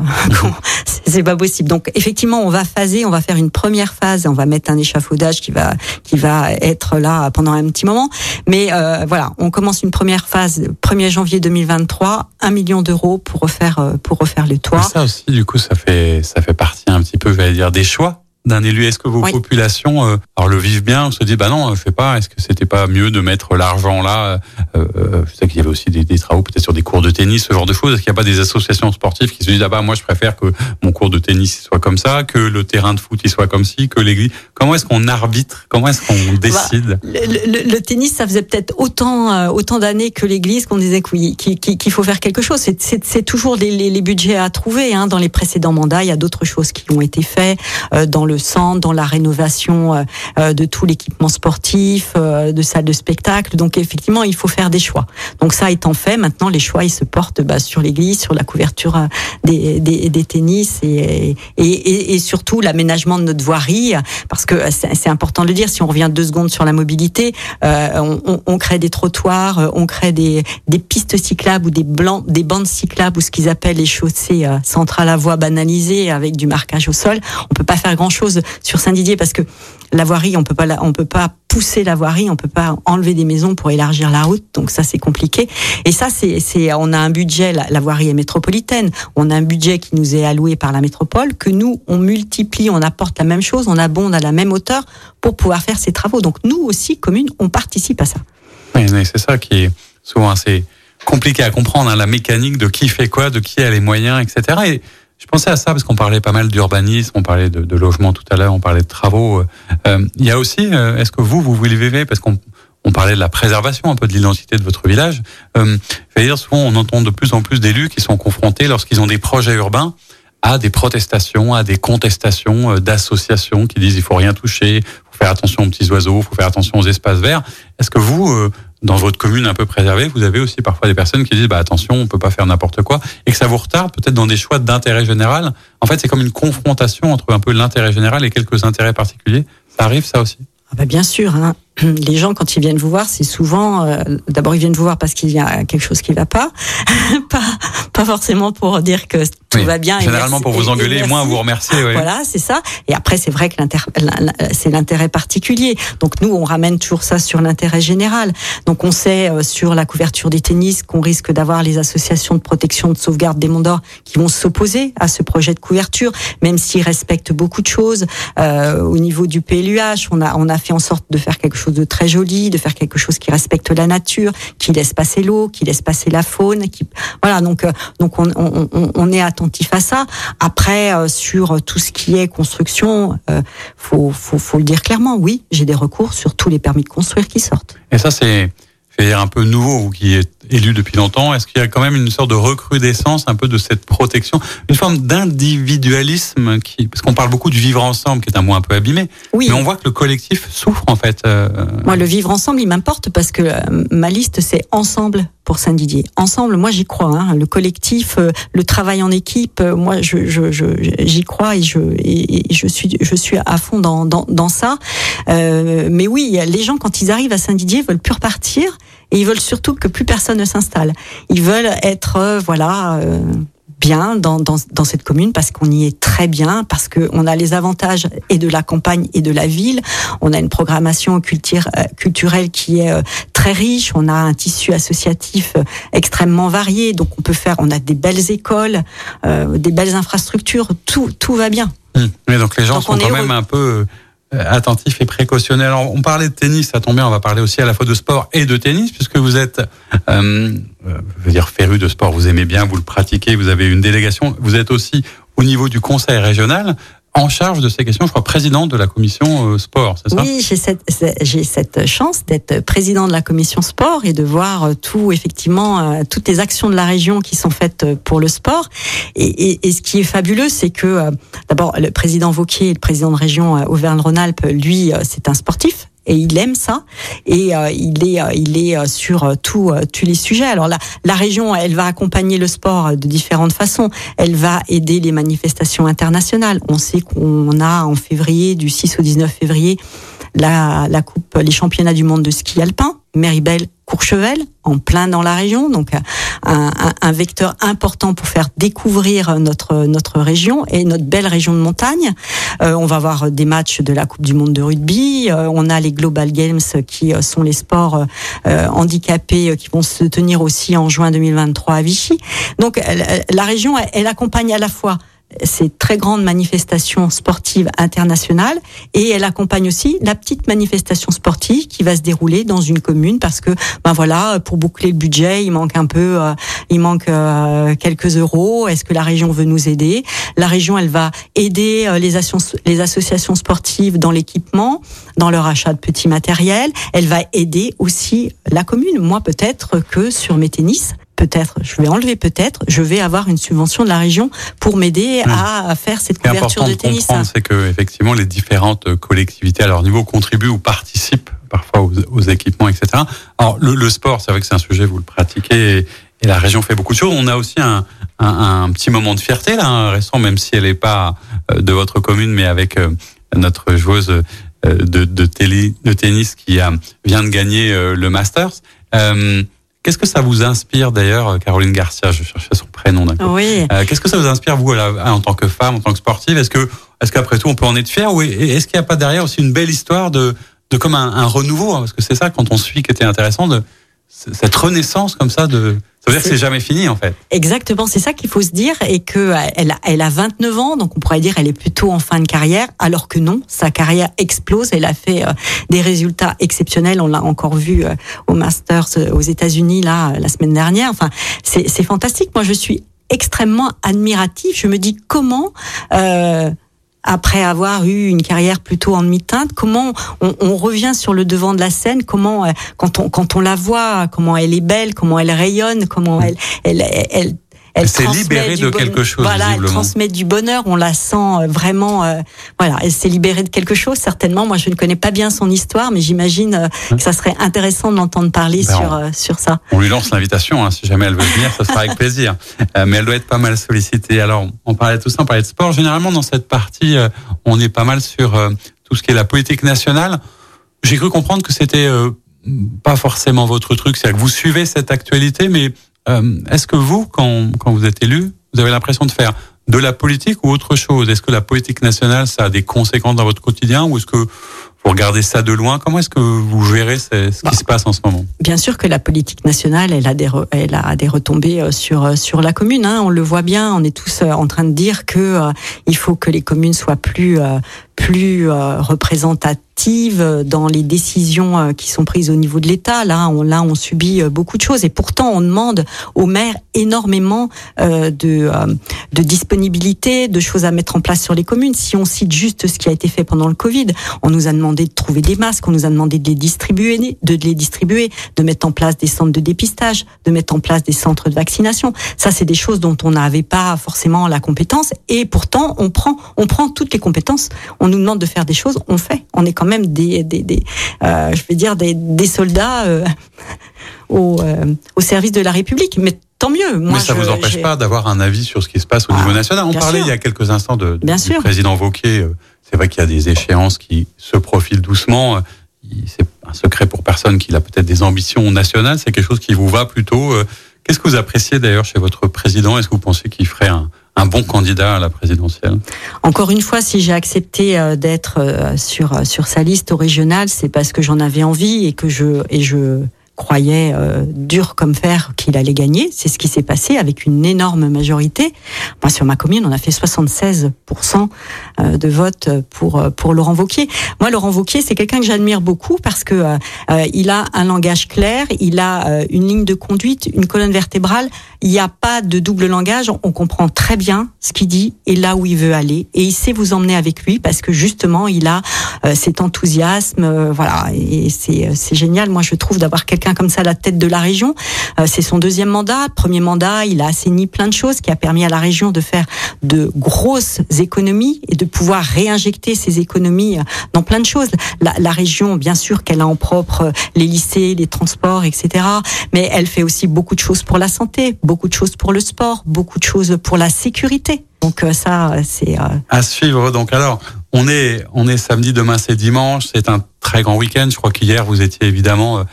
c'est pas possible. Donc effectivement, on va phaser, on va faire une première phase, on va mettre un échafaudage qui va qui va être là pendant un petit moment. Mais euh, voilà, on commence une première phase 1er janvier 2023, 1 million d'euros pour refaire euh, pour refaire le toit. ça aussi, du coup, ça fait ça fait partie un petit peu, j'allais dire, des choix d'un élu Est-ce que vos populations euh, alors le vivent bien On se dit bah non, fais pas. Est-ce que c'était pas mieux de mettre l'argent là euh, euh, Je sais qu'il y avait aussi des, des travaux peut-être sur des cours de tennis, ce genre de choses. Est-ce qu'il n'y a pas des associations sportives qui se disent ah bah moi je préfère que mon cours de tennis soit comme ça, que le terrain de foot il soit comme ci, que l'église? Comment est-ce qu'on arbitre? Comment est-ce qu'on bah, décide? le, le, tennis, ça faisait peut-être autant euh, autant d'années que l'église qu'on disait qu'il qu'il faut faire quelque chose. C'est toujours les, les, les, budgets à trouver. Hein. Dans les précédents mandats, il y a d'autres choses qui ont été faites euh, dans le centre, dans la rénovation euh, euh, de tout l'équipement sportif, euh, de salles de spectacle. Donc effectivement, il faut faire des choix. Donc ça étant fait, maintenant les choix ils se portent bah, sur l'église, sur la couverture des, des, des tennis et, et, et, surtout l'aménagement de notre voirie, parce que c'est important de le dire. Si on revient deux secondes sur la mobilité, on, on, on, crée des trottoirs, on crée des, des pistes cyclables ou des blancs, des bandes cyclables ou ce qu'ils appellent les chaussées centrales à voie banalisées avec du marquage au sol. On peut pas faire grand chose sur Saint-Didier parce que la voirie, on peut pas, on peut pas pousser la voirie, on peut pas enlever des maisons pour élargir la route, donc ça c'est compliqué. Et ça c'est, c'est, on a un budget, la, voirie est métropolitaine, on a un budget qui nous est alloué par la métropole que nous on multiplie, on apporte la même chose, on abonde à la même hauteur pour pouvoir faire ces travaux. Donc nous aussi communes, on participe à ça. Oui, c'est ça qui est souvent assez compliqué à comprendre, hein, la mécanique de qui fait quoi, de qui a les moyens, etc. Et je pensais à ça parce qu'on parlait pas mal d'urbanisme, on parlait de, logement tout à l'heure, on parlait de travaux. Euh, il y a aussi, euh, est-ce que vous, vous voulez vivre parce qu'on on parlait de la préservation un peu de l'identité de votre village. Euh, je veux dire, souvent, on entend de plus en plus d'élus qui sont confrontés lorsqu'ils ont des projets urbains à des protestations, à des contestations euh, d'associations qui disent il faut rien toucher, faut faire attention aux petits oiseaux, faut faire attention aux espaces verts. Est-ce que vous, euh, dans votre commune un peu préservée, vous avez aussi parfois des personnes qui disent bah attention, on peut pas faire n'importe quoi et que ça vous retarde peut-être dans des choix d'intérêt général. En fait, c'est comme une confrontation entre un peu l'intérêt général et quelques intérêts particuliers. Ça arrive ça aussi? Ah bah bien sûr. Hein. Les gens, quand ils viennent vous voir, c'est souvent, euh, d'abord, ils viennent vous voir parce qu'il y a quelque chose qui va pas, pas, pas forcément pour dire que tout va bien. Généralement pour vous engueuler, et moins vous remercier. Voilà, c'est ça. Et après, c'est vrai que c'est l'intérêt particulier. Donc nous, on ramène toujours ça sur l'intérêt général. Donc on sait euh, sur la couverture des tennis qu'on risque d'avoir les associations de protection de sauvegarde des monts d'or qui vont s'opposer à ce projet de couverture, même s'ils respectent beaucoup de choses. Euh, au niveau du PLUH, on a, on a fait en sorte de faire quelque chose de très joli, de faire quelque chose qui respecte la nature, qui laisse passer l'eau, qui laisse passer la faune, qui voilà donc euh, donc on, est attentif à ça. Après euh, sur tout ce qui est construction, euh, faut, faut faut le dire clairement, oui, j'ai des recours sur tous les permis de construire qui sortent. Et ça c'est un peu nouveau, qui êtes élu depuis longtemps, est-ce qu'il y a quand même une sorte de recrudescence un peu de cette protection, une forme d'individualisme qui, parce qu'on parle beaucoup du vivre ensemble, qui est un mot un peu abîmé, oui. mais on voit que le collectif souffre en fait. Euh, moi, le vivre ensemble, il m'importe parce que euh, ma liste, c'est ensemble pour Saint-Didier. Ensemble, moi j'y crois. Hein. Le collectif, euh, le travail en équipe, moi je, je, je, j'y crois et je, et, je suis je suis à fond dans, dans, dans ça. Euh, mais oui, les gens quand ils arrivent à Saint-Didier veulent plus repartir et ils veulent surtout que plus personne ne s'installe. Ils veulent être, euh, voilà, euh, bien dans, dans, dans, cette commune parce qu'on y est très bien, parce qu'on a les avantages et de la campagne et de la ville. On a une programmation culture, euh, culturelle qui est très riche. On a un tissu associatif extrêmement varié. Donc on peut faire, on a des belles écoles, euh, des belles infrastructures. Tout, tout va bien. Mmh. Mais donc les gens sont quand même un peu euh, attentif et précautionnel. on parlait de tennis, ça tombe bien, on va parler aussi à la fois de sport et de tennis, puisque vous êtes, euh, euh, je veux dire, féru de sport, vous aimez bien, vous le pratiquez, vous avez une délégation, vous êtes aussi au niveau du conseil régional. En charge de ces questions, je crois, président de la commission sport, c'est ça? Oui, j'ai cette, j'ai cette chance d'être président de la commission sport et de voir tout, effectivement, toutes les actions de la région qui sont faites pour le sport. Et, et, et ce qui est fabuleux, c'est que, d'abord, le président Vauquier, le président de région Auvergne-Rhône-Alpes, lui, c'est un sportif et il aime ça et euh, il est euh, il est euh, sur tout, tous les sujets. Alors la, la région, elle va accompagner le sport de différentes façons. Elle va aider les manifestations internationales. On sait qu'on a en février, du 6 au 19 février, la, la coupe, les championnats du monde de ski alpin. Méribel Courchevel, en plein dans la région, donc un, vecteur important pour faire découvrir notre notre région et notre belle région de montagne. Euh, on va avoir des matchs de la Coupe du Monde de rugby. Euh, on a les Global Games qui euh, sont les sports handicapés qui vont se tenir aussi en juin 2023 à Vichy. Donc la région, elle accompagne à la fois ces très grandes manifestations sportives internationales. Et elle accompagne aussi la petite manifestation sportive qui va se dérouler dans une commune parce que ben voilà pour boucler le budget il manque un peu euh, il manque euh, quelques euros. Est-ce que la région veut nous aider? La région elle va aider euh, les, les associations sportives dans l'équipement dans leur achat de petits matériels. Elle va aider aussi la commune. Moi peut-être que sur mes tennis peut-être, je vais enlever peut-être, je vais avoir une subvention de la région pour m'aider à, faire cette couverture de tennis. C'est que effectivement les différentes collectivités à leur niveau contribuent ou participent parfois aux, équipements, etc. Alors le, sport, c'est vrai que c'est un sujet vous le pratiquez. Et, la région fait beaucoup de choses. On a aussi un, un, petit moment de fierté là, récent, même si elle n'est pas euh, de votre commune, mais avec euh, notre joueuse euh, de, de, télé, de tennis qui a, vient de gagner le Masters. Euh, Qu'est-ce que ça vous inspire d'ailleurs, euh, Caroline Garcia? Je cherchais son prénom d'un Oui. Euh, Qu'est-ce que ça vous inspire vous en tant que femme, en tant que sportive? Est-ce que, est-ce qu'après tout, on peut en être fier? Ou est-ce qu'il n'y a pas derrière aussi une belle histoire de, de comme un, un renouveau? Hein? Parce que c'est ça quand on suit qui était intéressant de cette renaissance comme ça de ça veut dire que c'est jamais fini en fait. Exactement, c'est ça qu'il faut se dire et que elle a, elle a 29 ans, donc on pourrait dire elle est plutôt en fin de carrière, alors que non, sa carrière explose. Elle a fait euh, des résultats exceptionnels. On l'a encore vu euh, au Masters euh, aux États-Unis là la semaine dernière. Enfin, c'est fantastique. Moi, je suis extrêmement admiratif. Je me dis comment. Euh, après avoir eu une carrière plutôt en demi-teinte, comment on, on, revient sur le devant de la scène, comment euh, quand on quand on la voit, comment elle est belle, comment elle rayonne, comment elle elle, elle, elle s'est libérée de quelque chose. Voilà, elle transmet du bonheur. On la sent euh, vraiment. Euh, voilà, elle s'est libérée de quelque chose certainement. Moi, je ne connais pas bien son histoire, mais j'imagine euh, hein que ça serait intéressant de l'entendre parler ben, sur sur ça. On lui lance l'invitation. Hein, si jamais elle veut venir, ça sera avec plaisir. mais elle doit être pas mal sollicitée. Alors, on parlait de tout ça, on parlait de sport. Généralement, dans cette partie, on est pas mal sur tout ce qui est la politique nationale. J'ai cru comprendre que c'était pas forcément votre truc, c'est-à-dire que vous suivez cette actualité, mais euh, est-ce que vous, quand, quand vous êtes élu, vous avez l'impression de faire de la politique ou autre chose? Est-ce que la politique nationale, ça a des conséquences dans votre quotidien ou est-ce que vous regardez ça de loin? Comment est-ce que vous gérez ce, qui bah, se passe en ce moment? Bien sûr que la politique nationale, elle a des, elle a des retombées euh, sur euh, sur la commune. Hein. On le voit bien. On est tous en train de dire que il faut que les communes soient plus plus représentatives dans les décisions euh, qui sont prises au niveau de l'État. Là, on, là, on subit euh, beaucoup de choses et pourtant on demande aux maires énormément euh, de, de disponibilité, de choses à mettre en place sur les communes. Si on cite juste ce qui a été fait pendant le Covid, on nous a demandé de trouver des masques, on nous a demandé de les distribuer, de les distribuer, de mettre en place des centres de dépistage, de mettre en place des centres de vaccination. Ça, c'est des choses dont on n'avait pas forcément la compétence et pourtant on prend, on prend toutes les compétences. On nous demande de faire des choses, on fait. On est quand même des, des, des euh, je vais dire des, des soldats euh, au, euh, au service de la République. Mais tant mieux. Moi, Mais ça ne vous empêche pas d'avoir un avis sur ce qui se passe au niveau ah, national. On parlait il y a quelques instants de, du président Wauquiez. C'est vrai qu'il y a des échéances qui se profilent doucement. C'est un secret pour personne qu'il a peut-être des ambitions nationales. C'est quelque chose qui vous va plutôt. Qu'est-ce que vous appréciez d'ailleurs chez votre président? Est-ce que vous pensez qu'il ferait un, un bon candidat à la présidentielle. Encore une fois, si j'ai accepté euh, d'être euh, sur sur sa liste au régional, c'est parce que j'en avais envie et que je et je croyais euh, dur comme fer qu'il allait gagner. C'est ce qui s'est passé avec une énorme majorité. Moi, sur ma commune, on a fait 76% euh, de vote pour pour Laurent Vauquier. Moi, Laurent Vauquier, c'est quelqu'un que j'admire beaucoup parce que euh, il a un langage clair, il a une ligne de conduite, une colonne vertébrale. Il n'y a pas de double langage. On comprend très bien ce qu'il dit et là où il veut aller. Et il sait vous emmener avec lui parce que justement, il a cet enthousiasme. voilà, et c'est génial. Moi, je trouve d'avoir quelqu'un comme ça la tête de la région. Euh, c'est son deuxième mandat. Premier mandat, il a assaini plein de choses qui a permis à la région de faire de grosses économies et de pouvoir réinjecter ces économies euh, dans plein de choses. La, région, bien sûr qu'elle a en propre euh, les lycées, les transports, etc. Mais elle fait aussi beaucoup de choses pour la santé, beaucoup de choses pour le sport, beaucoup de choses pour la sécurité. Donc ça, c'est à suivre. Donc alors, on est on est samedi, demain c'est dimanche. C'est un très grand week-end. Je crois qu'hier vous étiez évidemment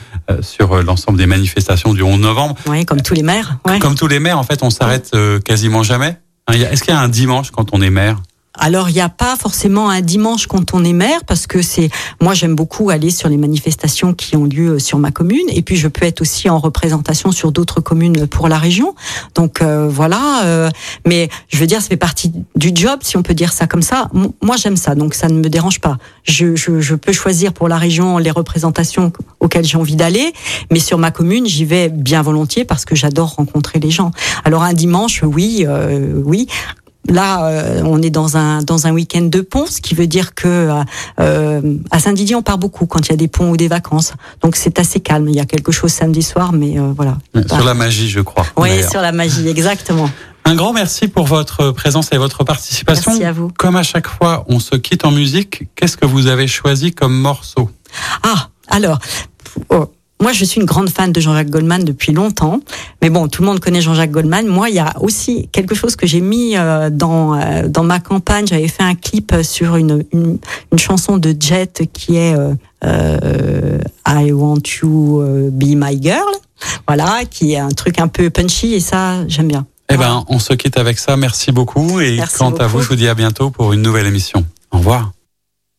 sur euh, l'ensemble des manifestations du 11 novembre. Oui, comme tous les maires. Comme tous les maires, en fait, on s'arrête euh, quasiment jamais. Hein, est-ce qu'il y a un dimanche quand on est maire? Alors il n'y a pas forcément un dimanche quand on est maire parce que c'est moi j'aime beaucoup aller sur les manifestations qui ont lieu euh, sur ma commune et puis je peux être aussi en représentation sur d'autres communes pour la région. Donc euh, voilà, euh, mais je veux dire ça fait partie du job si on peut dire ça comme ça. Moi j'aime ça donc ça ne me dérange pas. Je, je, je peux choisir pour la région les représentations auxquelles j'ai envie d'aller, mais sur ma commune j'y vais bien volontiers parce que j'adore rencontrer les gens. Alors un dimanche oui oui Là, euh, on est dans un dans un week-end de pont, ce qui veut dire que euh, à Saint-Didier, on part beaucoup quand il y a des ponts ou des vacances. Donc c'est assez calme. Il y a quelque chose samedi soir, mais euh, voilà. Sur la magie, je crois. Oui, sur la magie, exactement. Un grand merci pour votre présence et votre participation. Merci à vous. Comme à chaque fois, on se quitte en musique. Qu'est-ce que vous avez choisi comme morceau? Ah, alors. Oh, moi, je suis une grande fan de Jean-Jacques Goldman depuis longtemps. Mais bon, tout le monde connaît Jean-Jacques Goldman. Moi, il y a aussi quelque chose que j'ai mis euh, dans euh, dans ma campagne. J'avais fait un clip sur une, une, une chanson de Jet qui est euh, euh I Want You Be My Girl. Voilà, qui est un truc un peu punchy et ça, j'aime bien. Eh ben, on se quitte avec ça. Merci beaucoup. Et quant à vous, je vous dis à bientôt pour une nouvelle émission. Au revoir.